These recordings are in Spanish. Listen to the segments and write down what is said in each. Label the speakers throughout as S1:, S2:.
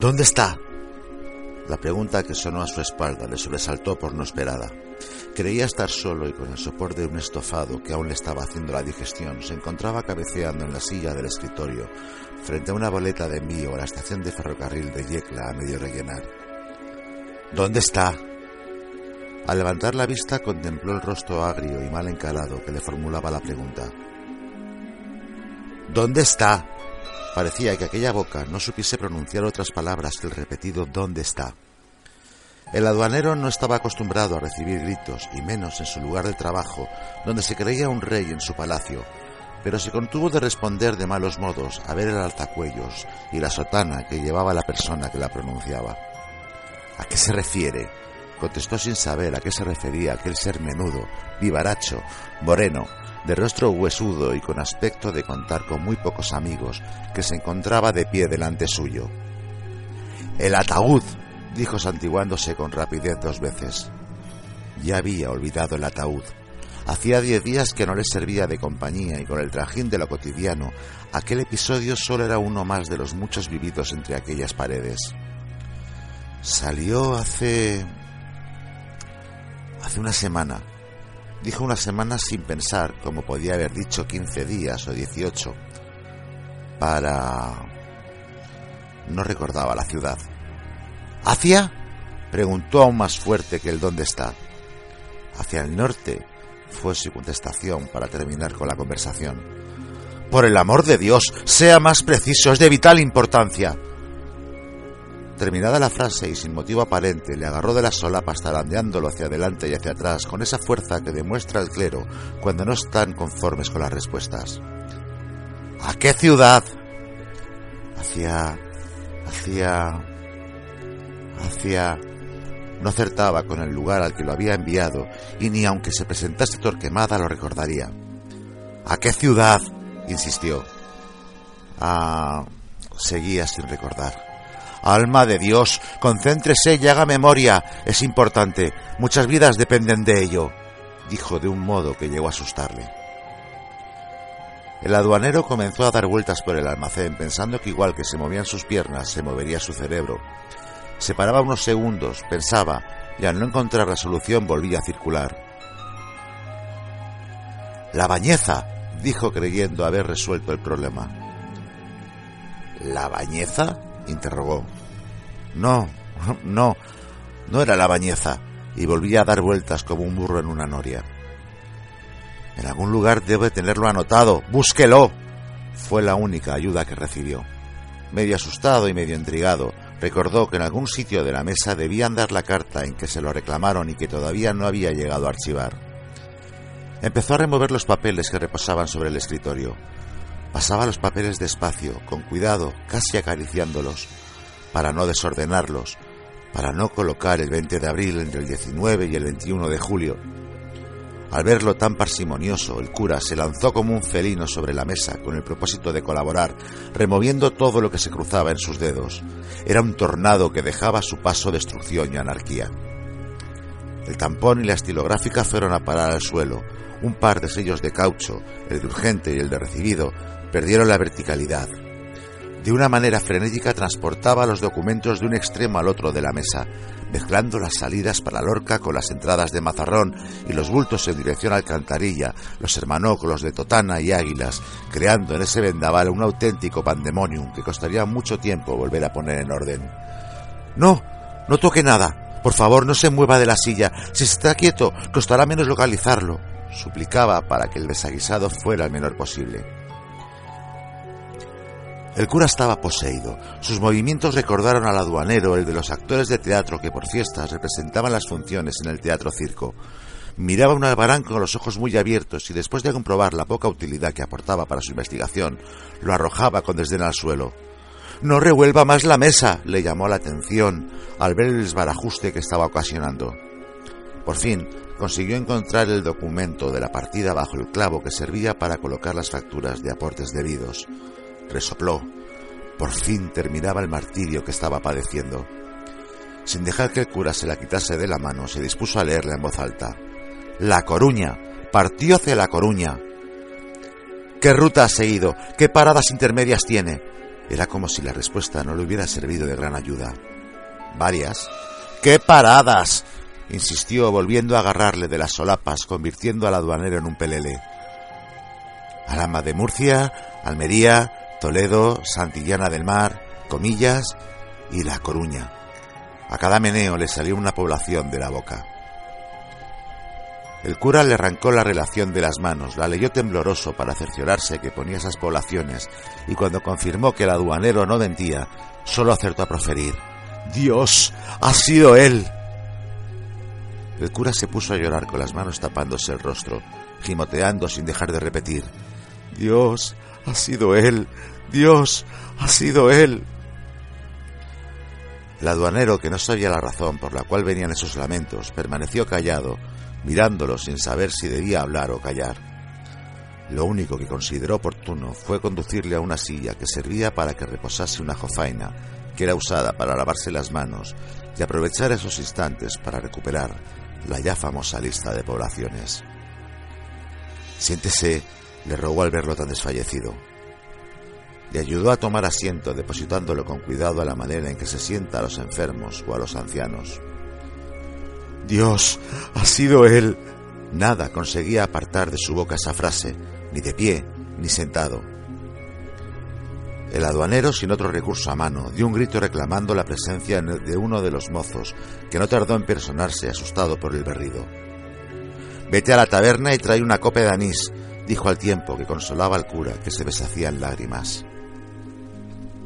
S1: ¿Dónde está? La pregunta que sonó a su espalda le sobresaltó por no esperada. Creía estar solo y con el sopor de un estofado que aún le estaba haciendo la digestión, se encontraba cabeceando en la silla del escritorio, frente a una boleta de envío a la estación de ferrocarril de Yecla a medio rellenar. ¿Dónde está? Al levantar la vista contempló el rostro agrio y mal encalado que le formulaba la pregunta. ¿Dónde está? Parecía que aquella boca no supiese pronunciar otras palabras que el repetido ¿dónde está? El aduanero no estaba acostumbrado a recibir gritos, y menos en su lugar de trabajo, donde se creía un rey en su palacio, pero se contuvo de responder de malos modos a ver el altacuellos y la sotana que llevaba la persona que la pronunciaba. ¿A qué se refiere? Contestó sin saber a qué se refería aquel ser menudo, vivaracho, moreno, de rostro huesudo y con aspecto de contar con muy pocos amigos, que se encontraba de pie delante suyo. El ataúd, dijo santiguándose con rapidez dos veces. Ya había olvidado el ataúd. Hacía diez días que no le servía de compañía y con el trajín de lo cotidiano, aquel episodio solo era uno más de los muchos vividos entre aquellas paredes. Salió hace... hace una semana. Dijo una semana sin pensar, como podía haber dicho quince días o dieciocho. Para... no recordaba la ciudad. ¿Hacia? preguntó aún más fuerte que el dónde está. Hacia el norte, fue su contestación para terminar con la conversación. Por el amor de Dios, sea más preciso, es de vital importancia. Terminada la frase y sin motivo aparente, le agarró de la solapas tarandeándolo hacia adelante y hacia atrás con esa fuerza que demuestra el clero cuando no están conformes con las respuestas. ¿A qué ciudad? Hacia... hacia... hacia... No acertaba con el lugar al que lo había enviado y ni aunque se presentase Torquemada lo recordaría. ¿A qué ciudad? insistió. Ah, seguía sin recordar. Alma de Dios, concéntrese y haga memoria. Es importante. Muchas vidas dependen de ello, dijo de un modo que llegó a asustarle. El aduanero comenzó a dar vueltas por el almacén, pensando que igual que se movían sus piernas, se movería su cerebro. Se paraba unos segundos, pensaba, y al no encontrar la solución volvía a circular. La bañeza, dijo creyendo haber resuelto el problema. ¿La bañeza? Interrogó. No, no, no era la bañeza, y volvía a dar vueltas como un burro en una noria. En algún lugar debe tenerlo anotado. ¡Búsquelo! Fue la única ayuda que recibió. Medio asustado y medio intrigado, recordó que en algún sitio de la mesa debían dar la carta en que se lo reclamaron y que todavía no había llegado a archivar. Empezó a remover los papeles que reposaban sobre el escritorio. Pasaba los papeles despacio, con cuidado, casi acariciándolos, para no desordenarlos, para no colocar el 20 de abril entre el 19 y el 21 de julio, al verlo tan parsimonioso, el cura se lanzó como un felino sobre la mesa con el propósito de colaborar, removiendo todo lo que se cruzaba en sus dedos. Era un tornado que dejaba a su paso destrucción y anarquía. El tampón y la estilográfica fueron a parar al suelo. Un par de sellos de caucho, el de urgente y el de recibido, perdieron la verticalidad. De una manera frenética transportaba los documentos de un extremo al otro de la mesa, mezclando las salidas para Lorca con las entradas de Mazarrón y los bultos en dirección a Alcantarilla, los hermanó con los de Totana y Águilas, creando en ese vendaval un auténtico pandemonium que costaría mucho tiempo volver a poner en orden. No, no toque nada. Por favor, no se mueva de la silla. Si está quieto, costará menos localizarlo, suplicaba para que el desaguisado fuera el menor posible. El cura estaba poseído. Sus movimientos recordaron al aduanero el de los actores de teatro que por fiestas representaban las funciones en el teatro circo. Miraba un albarán con los ojos muy abiertos y después de comprobar la poca utilidad que aportaba para su investigación, lo arrojaba con desdén al suelo. No revuelva más la mesa, le llamó la atención al ver el desbarajuste que estaba ocasionando. Por fin, consiguió encontrar el documento de la partida bajo el clavo que servía para colocar las facturas de aportes debidos resopló. Por fin terminaba el martirio que estaba padeciendo. Sin dejar que el cura se la quitase de la mano, se dispuso a leerla en voz alta. La Coruña. Partió hacia La Coruña. ¿Qué ruta ha seguido? ¿Qué paradas intermedias tiene? Era como si la respuesta no le hubiera servido de gran ayuda. Varias. ¿Qué paradas? insistió, volviendo a agarrarle de las solapas, convirtiendo al aduanero en un pelele. Alama de Murcia, Almería, Toledo, Santillana del Mar, Comillas y La Coruña. A cada meneo le salió una población de la boca. El cura le arrancó la relación de las manos, la leyó tembloroso para cerciorarse que ponía esas poblaciones, y cuando confirmó que el aduanero no mentía, solo acertó a proferir Dios, ha sido él. El cura se puso a llorar con las manos tapándose el rostro, gimoteando sin dejar de repetir Dios, ha sido él. Dios, ha sido él. El aduanero, que no sabía la razón por la cual venían esos lamentos, permaneció callado mirándolo sin saber si debía hablar o callar. Lo único que consideró oportuno fue conducirle a una silla que servía para que reposase una jofaina, que era usada para lavarse las manos, y aprovechar esos instantes para recuperar la ya famosa lista de poblaciones. Siéntese, le rogó al verlo tan desfallecido. Le ayudó a tomar asiento, depositándolo con cuidado a la manera en que se sienta a los enfermos o a los ancianos. Dios, ha sido él. Nada conseguía apartar de su boca esa frase, ni de pie, ni sentado. El aduanero, sin otro recurso a mano, dio un grito reclamando la presencia de uno de los mozos, que no tardó en personarse, asustado por el berrido. Vete a la taberna y trae una copa de anís, dijo al tiempo que consolaba al cura, que se deshacía en lágrimas.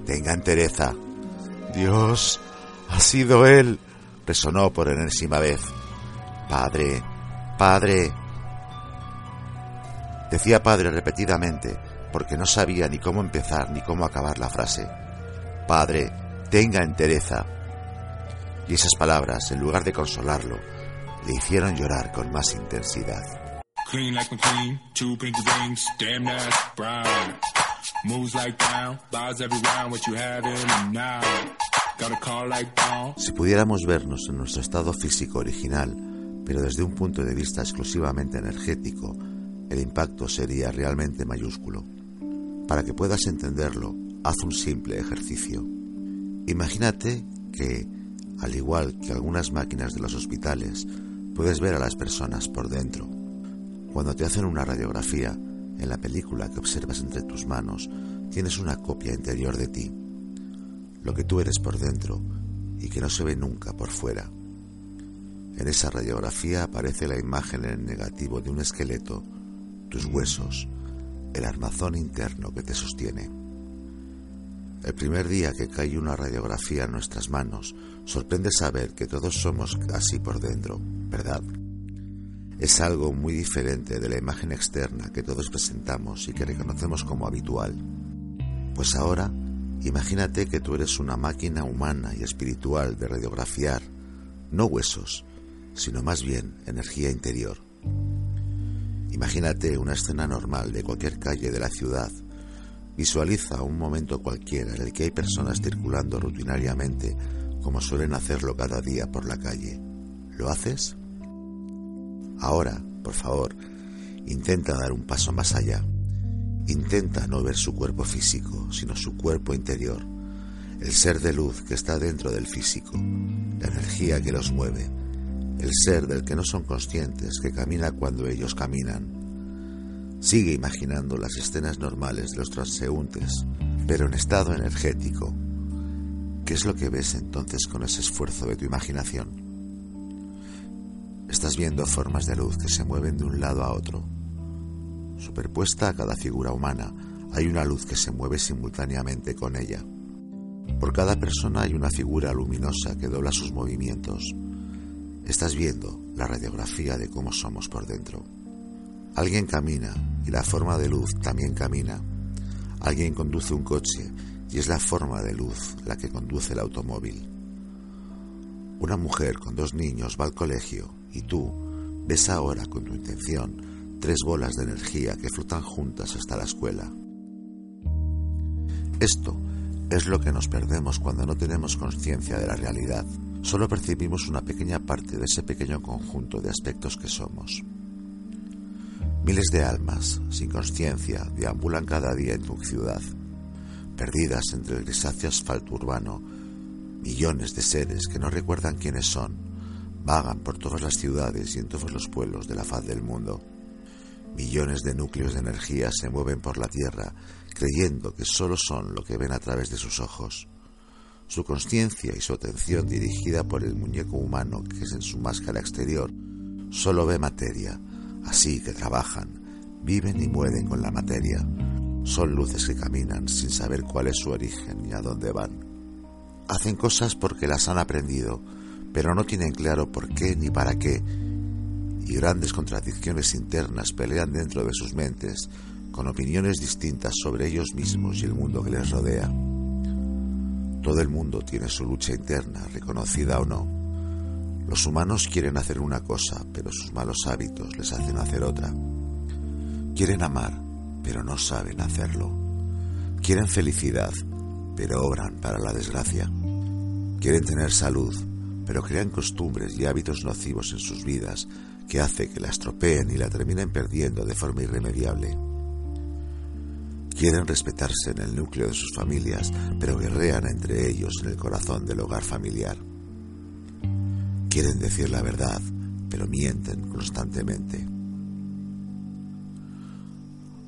S1: Tenga entereza. Dios, ha sido él resonó por enésima vez. Padre, Padre. Decía Padre repetidamente, porque no sabía ni cómo empezar ni cómo acabar la frase. Padre, tenga entereza. Y esas palabras, en lugar de consolarlo, le hicieron llorar con más intensidad. Si pudiéramos vernos en nuestro estado físico original, pero desde un punto de vista exclusivamente energético, el impacto sería realmente mayúsculo. Para que puedas entenderlo, haz un simple ejercicio. Imagínate que, al igual que algunas máquinas de los hospitales, puedes ver a las personas por dentro. Cuando te hacen una radiografía, en la película que observas entre tus manos, tienes una copia interior de ti lo que tú eres por dentro y que no se ve nunca por fuera. En esa radiografía aparece la imagen en negativo de un esqueleto, tus huesos, el armazón interno que te sostiene. El primer día que cae una radiografía en nuestras manos, sorprende saber que todos somos así por dentro, ¿verdad? Es algo muy diferente de la imagen externa que todos presentamos y que reconocemos como habitual. Pues ahora Imagínate que tú eres una máquina humana y espiritual de radiografiar, no huesos, sino más bien energía interior. Imagínate una escena normal de cualquier calle de la ciudad. Visualiza un momento cualquiera en el que hay personas circulando rutinariamente como suelen hacerlo cada día por la calle. ¿Lo haces? Ahora, por favor, intenta dar un paso más allá. Intenta no ver su cuerpo físico, sino su cuerpo interior, el ser de luz que está dentro del físico, la energía que los mueve, el ser del que no son conscientes, que camina cuando ellos caminan. Sigue imaginando las escenas normales de los transeúntes, pero en estado energético. ¿Qué es lo que ves entonces con ese esfuerzo de tu imaginación? Estás viendo formas de luz que se mueven de un lado a otro, Superpuesta a cada figura humana hay una luz que se mueve simultáneamente con ella. Por cada persona hay una figura luminosa que dobla sus movimientos. Estás viendo la radiografía de cómo somos por dentro. Alguien camina y la forma de luz también camina. Alguien conduce un coche y es la forma de luz la que conduce el automóvil. Una mujer con dos niños va al colegio y tú ves ahora con tu intención tres bolas de energía que flotan juntas hasta la escuela. Esto es lo que nos perdemos cuando no tenemos conciencia de la realidad. Solo percibimos una pequeña parte de ese pequeño conjunto de aspectos que somos. Miles de almas, sin conciencia, deambulan cada día en tu ciudad, perdidas entre el grisáceo asfalto urbano. Millones de seres que no recuerdan quiénes son, vagan por todas las ciudades y en todos los pueblos de la faz del mundo. Millones de núcleos de energía se mueven por la Tierra, creyendo que solo son lo que ven a través de sus ojos. Su conciencia y su atención dirigida por el muñeco humano que es en su máscara exterior, solo ve materia, así que trabajan, viven y mueren con la materia. Son luces que caminan sin saber cuál es su origen ni a dónde van. Hacen cosas porque las han aprendido, pero no tienen claro por qué ni para qué, y grandes contradicciones internas pelean dentro de sus mentes, con opiniones distintas sobre ellos mismos y el mundo que les rodea. Todo el mundo tiene su lucha interna, reconocida o no. Los humanos quieren hacer una cosa, pero sus malos hábitos les hacen hacer otra. Quieren amar, pero no saben hacerlo. Quieren felicidad, pero obran para la desgracia. Quieren tener salud, pero crean costumbres y hábitos nocivos en sus vidas que hace que la estropeen y la terminen perdiendo de forma irremediable. Quieren respetarse en el núcleo de sus familias, pero guerrean entre ellos en el corazón del hogar familiar. Quieren decir la verdad, pero mienten constantemente.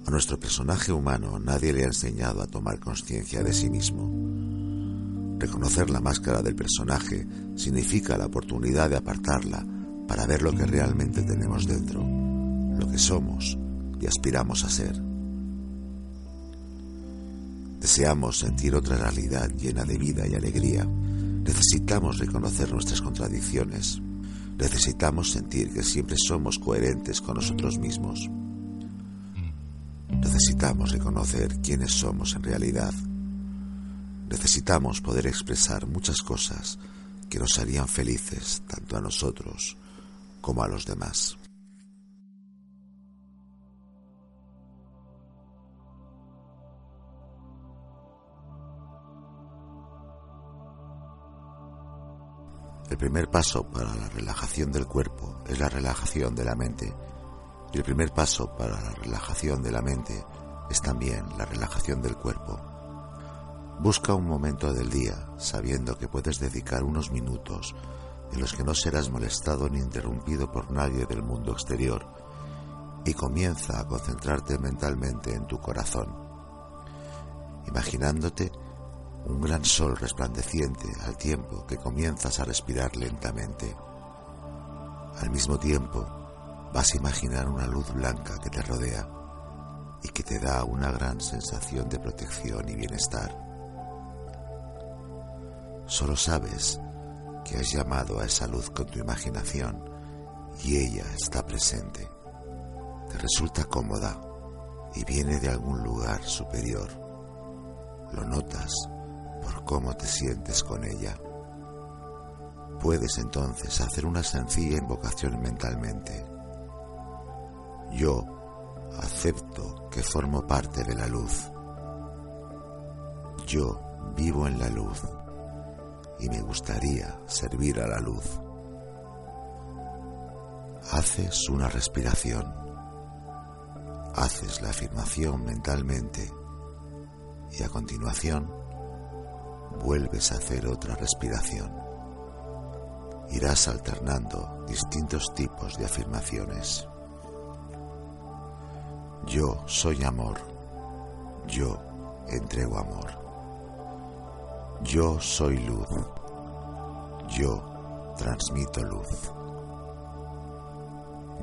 S1: A nuestro personaje humano nadie le ha enseñado a tomar conciencia de sí mismo. Reconocer la máscara del personaje significa la oportunidad de apartarla para ver lo que realmente tenemos dentro, lo que somos y aspiramos a ser. Deseamos sentir otra realidad llena de vida y alegría. Necesitamos reconocer nuestras contradicciones. Necesitamos sentir que siempre somos coherentes con nosotros mismos. Necesitamos reconocer quiénes somos en realidad. Necesitamos poder expresar muchas cosas que nos harían felices tanto a nosotros como a los demás. El primer paso para la relajación del cuerpo es la relajación de la mente. Y el primer paso para la relajación de la mente es también la relajación del cuerpo. Busca un momento del día sabiendo que puedes dedicar unos minutos en los que no serás molestado ni interrumpido por nadie del mundo exterior, y comienza a concentrarte mentalmente en tu corazón, imaginándote un gran sol resplandeciente al tiempo que comienzas a respirar lentamente. Al mismo tiempo, vas a imaginar una luz blanca que te rodea y que te da una gran sensación de protección y bienestar. Solo sabes que has llamado a esa luz con tu imaginación y ella está presente. Te resulta cómoda y viene de algún lugar superior. Lo notas por cómo te sientes con ella. Puedes entonces hacer una sencilla invocación mentalmente. Yo acepto que formo parte de la luz. Yo vivo en la luz y me gustaría servir a la luz. Haces una respiración, haces la afirmación mentalmente y a continuación vuelves a hacer otra respiración. Irás alternando distintos tipos de afirmaciones. Yo soy amor, yo entrego amor. Yo soy luz. Yo transmito luz.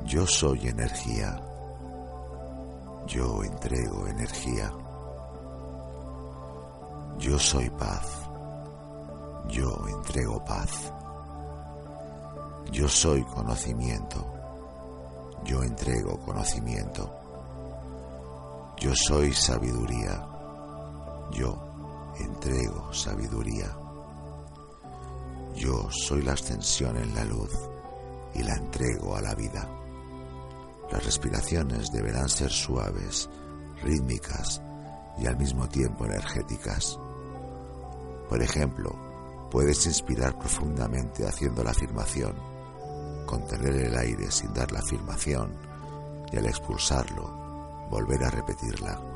S1: Yo soy energía. Yo entrego energía. Yo soy paz. Yo entrego paz. Yo soy conocimiento. Yo entrego conocimiento. Yo soy sabiduría. Yo entrego sabiduría. Yo soy la ascensión en la luz y la entrego a la vida. Las respiraciones deberán ser suaves, rítmicas y al mismo tiempo energéticas. Por ejemplo, puedes inspirar profundamente haciendo la afirmación, contener el aire sin dar la afirmación y al expulsarlo, volver a repetirla.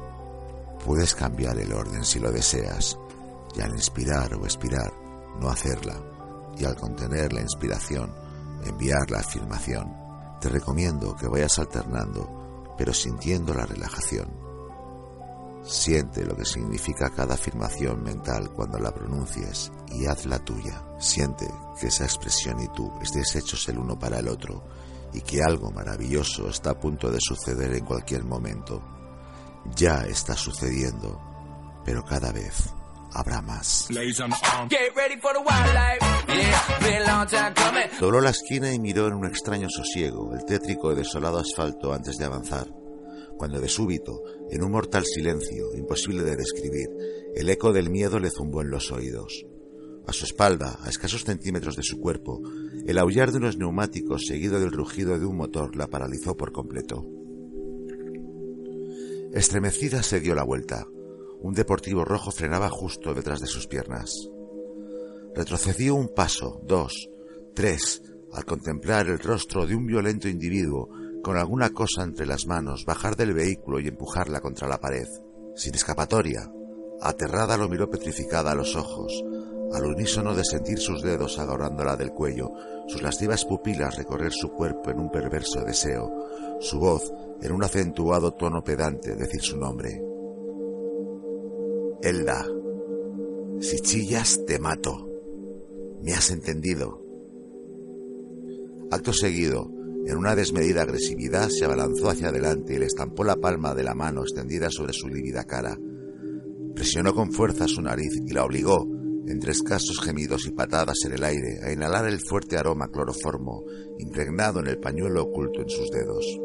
S1: Puedes cambiar el orden si lo deseas, y al inspirar o expirar, no hacerla, y al contener la inspiración, enviar la afirmación. Te recomiendo que vayas alternando, pero sintiendo la relajación. Siente lo que significa cada afirmación mental cuando la pronuncies y hazla tuya. Siente que esa expresión y tú estéis hechos el uno para el otro y que algo maravilloso está a punto de suceder en cualquier momento. Ya está sucediendo, pero cada vez habrá más. Dobló la esquina y miró en un extraño sosiego el tétrico y desolado asfalto antes de avanzar, cuando de súbito, en un mortal silencio imposible de describir, el eco del miedo le zumbó en los oídos. A su espalda, a escasos centímetros de su cuerpo, el aullar de unos neumáticos seguido del rugido de un motor la paralizó por completo. Estremecida se dio la vuelta. Un deportivo rojo frenaba justo detrás de sus piernas. Retrocedió un paso, dos, tres, al contemplar el rostro de un violento individuo con alguna cosa entre las manos, bajar del vehículo y empujarla contra la pared. Sin escapatoria, aterrada lo miró petrificada a los ojos, al unísono de sentir sus dedos agarrándola del cuello, sus lascivas pupilas recorrer su cuerpo en un perverso deseo, su voz en un acentuado tono pedante decir su nombre. Elda, si chillas te mato. ¿Me has entendido? Acto seguido, en una desmedida agresividad se abalanzó hacia adelante y le estampó la palma de la mano extendida sobre su lívida cara. Presionó con fuerza su nariz y la obligó, entre escasos gemidos y patadas en el aire, a inhalar el fuerte aroma cloroformo impregnado en el pañuelo oculto en sus dedos.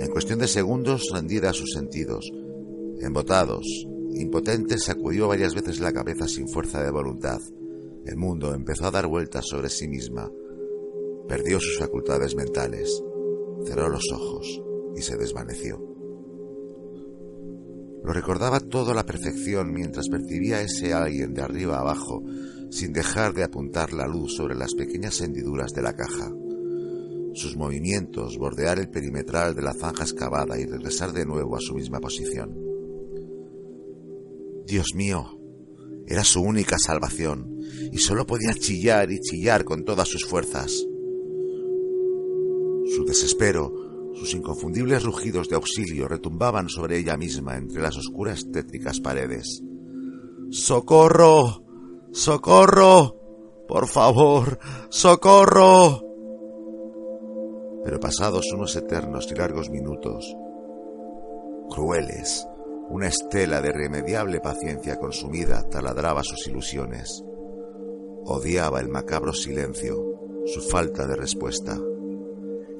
S1: En cuestión de segundos rendida a sus sentidos, embotados, impotente, sacudió varias veces la cabeza sin fuerza de voluntad. El mundo empezó a dar vueltas sobre sí misma. Perdió sus facultades mentales, cerró los ojos y se desvaneció. Lo recordaba todo a la perfección mientras percibía a ese alguien de arriba abajo, sin dejar de apuntar la luz sobre las pequeñas hendiduras de la caja. Sus movimientos, bordear el perimetral de la zanja excavada y regresar de nuevo a su misma posición. Dios mío, era su única salvación, y solo podía chillar y chillar con todas sus fuerzas. Su desespero sus inconfundibles rugidos de auxilio retumbaban sobre ella misma entre las oscuras tétricas paredes. ¡Socorro! ¡Socorro! ¡Por favor! ¡Socorro! Pero pasados unos eternos y largos minutos, crueles, una estela de irremediable paciencia consumida taladraba sus ilusiones. Odiaba el macabro silencio, su falta de respuesta.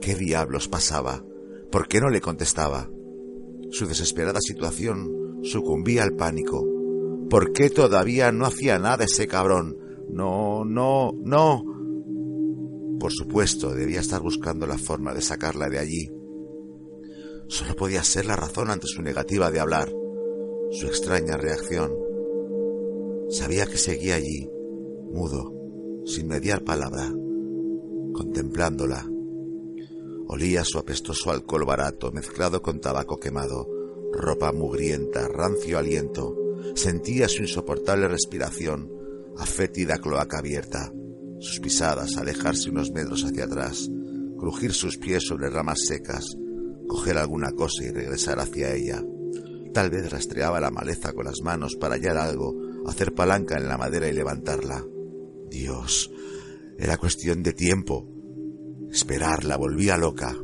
S1: ¿Qué diablos pasaba? ¿Por qué no le contestaba? Su desesperada situación sucumbía al pánico. ¿Por qué todavía no hacía nada ese cabrón? No, no, no. Por supuesto, debía estar buscando la forma de sacarla de allí. Solo podía ser la razón ante su negativa de hablar, su extraña reacción. Sabía que seguía allí, mudo, sin mediar palabra, contemplándola, Olía su apestoso alcohol barato mezclado con tabaco quemado, ropa mugrienta, rancio aliento. Sentía su insoportable respiración, a fétida cloaca abierta, sus pisadas alejarse unos metros hacia atrás, crujir sus pies sobre ramas secas, coger alguna cosa y regresar hacia ella. Tal vez rastreaba la maleza con las manos para hallar algo, hacer palanca en la madera y levantarla. Dios, era cuestión de tiempo. Esperar la volvía loca.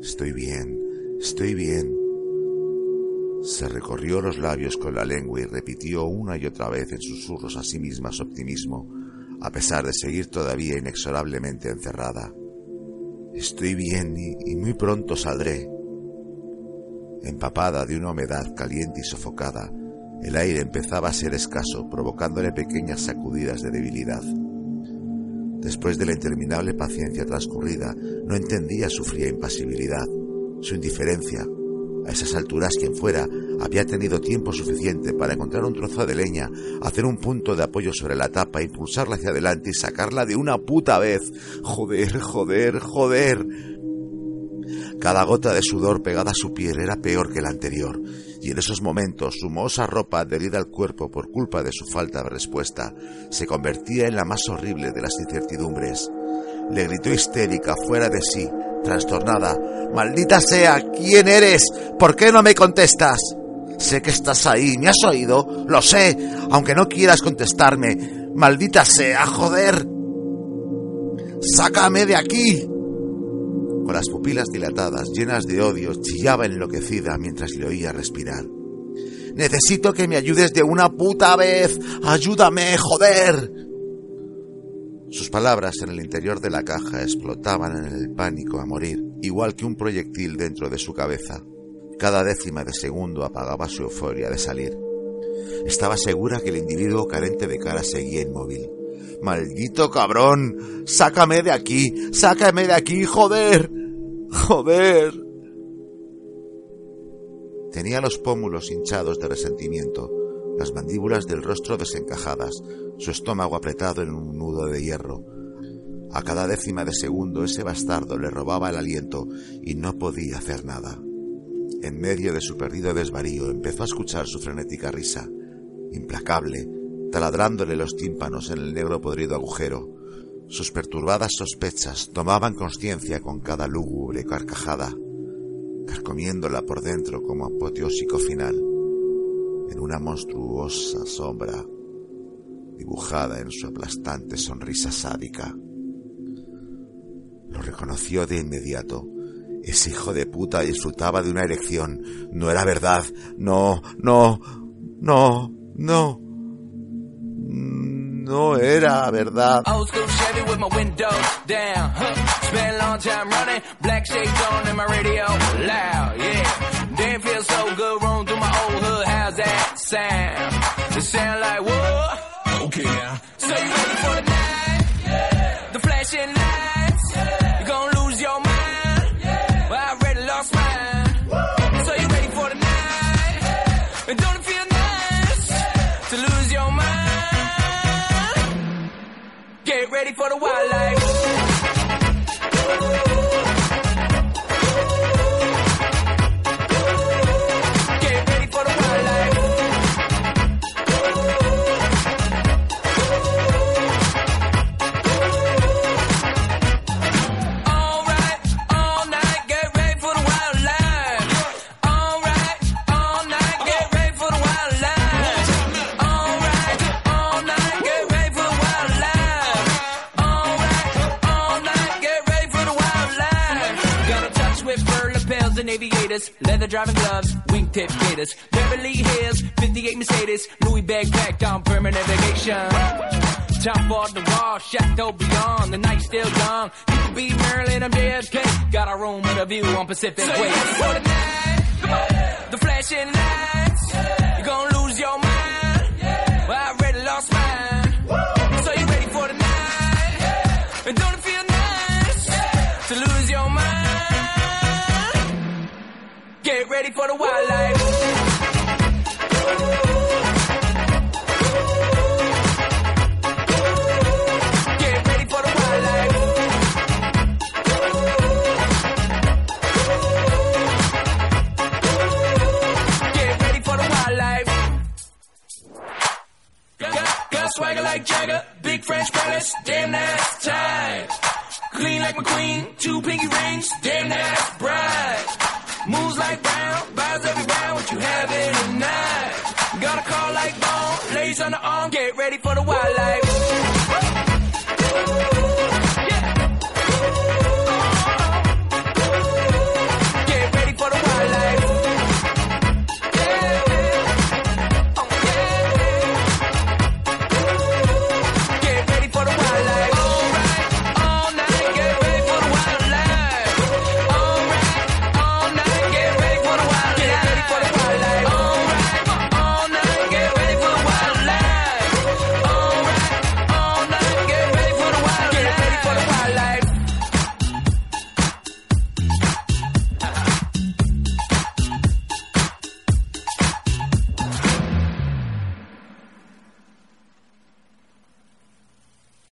S1: Estoy bien, estoy bien. Se recorrió los labios con la lengua y repitió una y otra vez en susurros a sí misma su optimismo, a pesar de seguir todavía inexorablemente encerrada. Estoy bien y, y muy pronto saldré. Empapada de una humedad caliente y sofocada, el aire empezaba a ser escaso, provocándole pequeñas sacudidas de debilidad. Después de la interminable paciencia transcurrida, no entendía su fría impasibilidad, su indiferencia. A esas alturas quien fuera había tenido tiempo suficiente para encontrar un trozo de leña, hacer un punto de apoyo sobre la tapa, impulsarla hacia adelante y sacarla de una puta vez. Joder, joder, joder. Cada gota de sudor pegada a su piel era peor que la anterior, y en esos momentos su mohosa ropa adherida al cuerpo por culpa de su falta de respuesta se convertía en la más horrible de las incertidumbres. Le gritó histérica, fuera de sí, trastornada. Maldita sea, ¿quién eres? ¿Por qué no me contestas? Sé que estás ahí, ¿me has oído? Lo sé, aunque no quieras contestarme. Maldita sea, joder. Sácame de aquí. Con las pupilas dilatadas, llenas de odio, chillaba enloquecida mientras le oía respirar. Necesito que me ayudes de una puta vez. Ayúdame, joder. Sus palabras en el interior de la caja explotaban en el pánico a morir, igual que un proyectil dentro de su cabeza. Cada décima de segundo apagaba su euforia de salir. Estaba segura que el individuo carente de cara seguía inmóvil. Maldito cabrón. Sácame de aquí. Sácame de aquí, joder. Joder. Tenía los pómulos hinchados de resentimiento, las mandíbulas del rostro desencajadas, su estómago apretado en un nudo de hierro. A cada décima de segundo ese bastardo le robaba el aliento y no podía hacer nada. En medio de su perdido desvarío empezó a escuchar su frenética risa, implacable, taladrándole los tímpanos en el negro podrido agujero. Sus perturbadas sospechas tomaban conciencia con cada lúgubre carcajada, carcomiéndola por dentro como apoteósico final, en una monstruosa sombra dibujada en su aplastante sonrisa sádica. Lo reconoció de inmediato. Ese hijo de puta disfrutaba de una erección. No era verdad. No, no, no, no. No era verdad. Old school for the wildlife. On Pacific Way. For the yeah. the flashing lights, yeah. you're gonna lose your mind. Yeah. Well, I already lost mine. Woo. So you ready for the night? And don't it feel nice to lose your mind? Get ready for the wildlife.